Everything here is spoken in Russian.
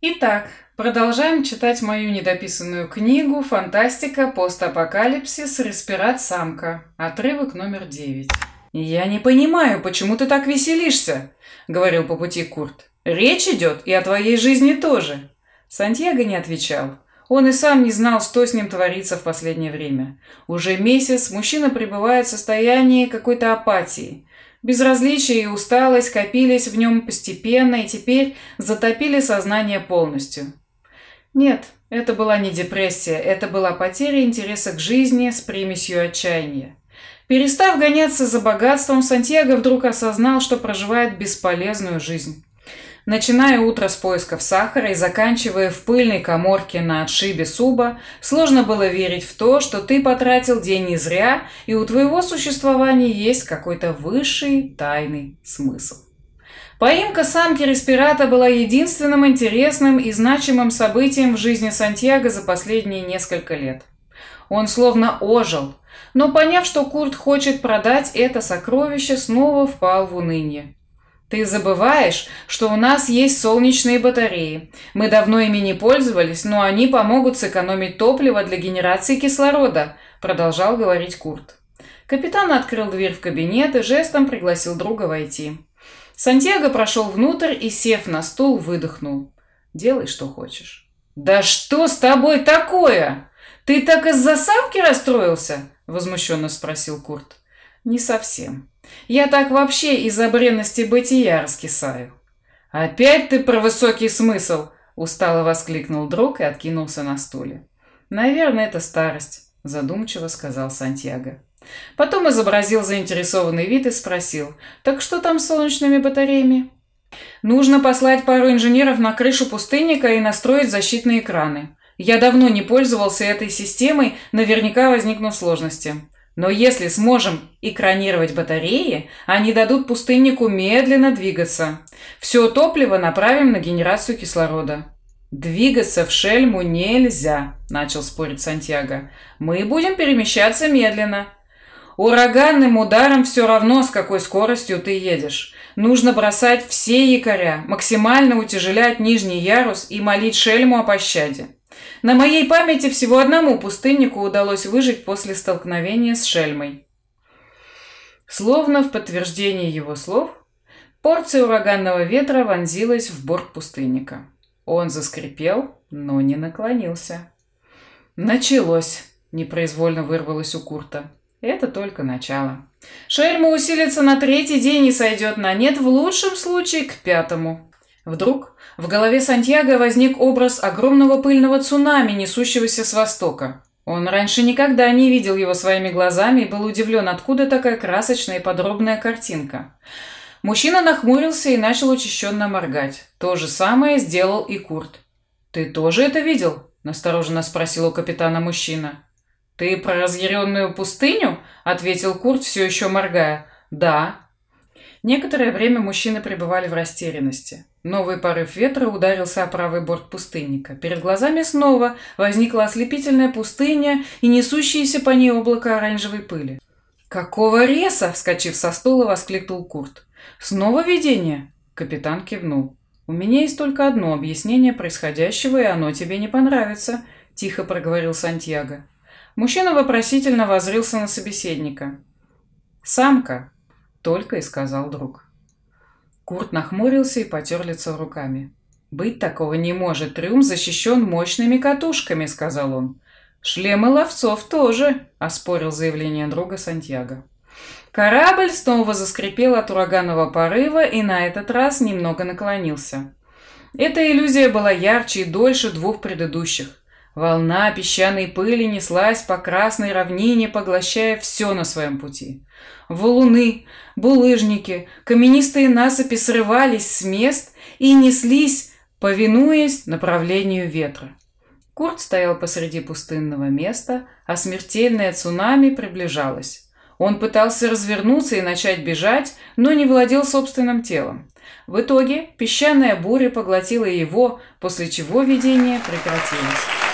Итак, продолжаем читать мою недописанную книгу «Фантастика. Постапокалипсис. Респират самка». Отрывок номер девять. «Я не понимаю, почему ты так веселишься?» — говорил по пути Курт. «Речь идет и о твоей жизни тоже». Сантьяго не отвечал. Он и сам не знал, что с ним творится в последнее время. Уже месяц мужчина пребывает в состоянии какой-то апатии. Безразличие и усталость копились в нем постепенно и теперь затопили сознание полностью. Нет, это была не депрессия, это была потеря интереса к жизни с примесью отчаяния. Перестав гоняться за богатством, Сантьяго вдруг осознал, что проживает бесполезную жизнь. Начиная утро с поисков сахара и заканчивая в пыльной коморке на отшибе суба, сложно было верить в то, что ты потратил день не зря, и у твоего существования есть какой-то высший тайный смысл. Поимка самки респирата была единственным интересным и значимым событием в жизни Сантьяго за последние несколько лет. Он словно ожил, но поняв, что Курт хочет продать это сокровище, снова впал в уныние. Ты забываешь, что у нас есть солнечные батареи. Мы давно ими не пользовались, но они помогут сэкономить топливо для генерации кислорода, продолжал говорить Курт. Капитан открыл дверь в кабинет и жестом пригласил друга войти. Сантьяго прошел внутрь и, сев на стул, выдохнул. «Делай, что хочешь». «Да что с тобой такое? Ты так из-за самки расстроился?» – возмущенно спросил Курт. «Не совсем. Я так вообще из-за бренности бытия раскисаю. «Опять ты про высокий смысл!» – устало воскликнул друг и откинулся на стуле. «Наверное, это старость», – задумчиво сказал Сантьяго. Потом изобразил заинтересованный вид и спросил, «Так что там с солнечными батареями?» «Нужно послать пару инженеров на крышу пустынника и настроить защитные экраны. Я давно не пользовался этой системой, наверняка возникнут сложности. Но если сможем экранировать батареи, они дадут пустыннику медленно двигаться. Все топливо направим на генерацию кислорода. «Двигаться в шельму нельзя», – начал спорить Сантьяго. «Мы будем перемещаться медленно». «Ураганным ударом все равно, с какой скоростью ты едешь. Нужно бросать все якоря, максимально утяжелять нижний ярус и молить шельму о пощаде. На моей памяти всего одному пустыннику удалось выжить после столкновения с шельмой. Словно в подтверждение его слов, порция ураганного ветра вонзилась в борт пустынника. Он заскрипел, но не наклонился. «Началось!» – непроизвольно вырвалось у Курта. «Это только начало. Шельма усилится на третий день и сойдет на нет в лучшем случае к пятому». Вдруг в голове Сантьяго возник образ огромного пыльного цунами, несущегося с востока. Он раньше никогда не видел его своими глазами и был удивлен, откуда такая красочная и подробная картинка. Мужчина нахмурился и начал учащенно моргать. То же самое сделал и Курт. «Ты тоже это видел?» – настороженно спросил у капитана мужчина. «Ты про разъяренную пустыню?» – ответил Курт, все еще моргая. «Да». Некоторое время мужчины пребывали в растерянности. Новый порыв ветра ударился о правый борт пустынника. Перед глазами снова возникла ослепительная пустыня и несущиеся по ней облако оранжевой пыли. «Какого реса?» – вскочив со стула, воскликнул Курт. «Снова видение?» – капитан кивнул. «У меня есть только одно объяснение происходящего, и оно тебе не понравится», – тихо проговорил Сантьяго. Мужчина вопросительно возрился на собеседника. «Самка», – только и сказал друг. Курт нахмурился и потер лицо руками. «Быть такого не может. Трюм защищен мощными катушками», — сказал он. «Шлемы ловцов тоже», — оспорил заявление друга Сантьяго. Корабль снова заскрипел от ураганного порыва и на этот раз немного наклонился. Эта иллюзия была ярче и дольше двух предыдущих. Волна песчаной пыли неслась по красной равнине, поглощая все на своем пути. Валуны, булыжники, каменистые насыпи срывались с мест и неслись, повинуясь направлению ветра. Курт стоял посреди пустынного места, а смертельное цунами приближалось. Он пытался развернуться и начать бежать, но не владел собственным телом. В итоге песчаная буря поглотила его, после чего видение прекратилось.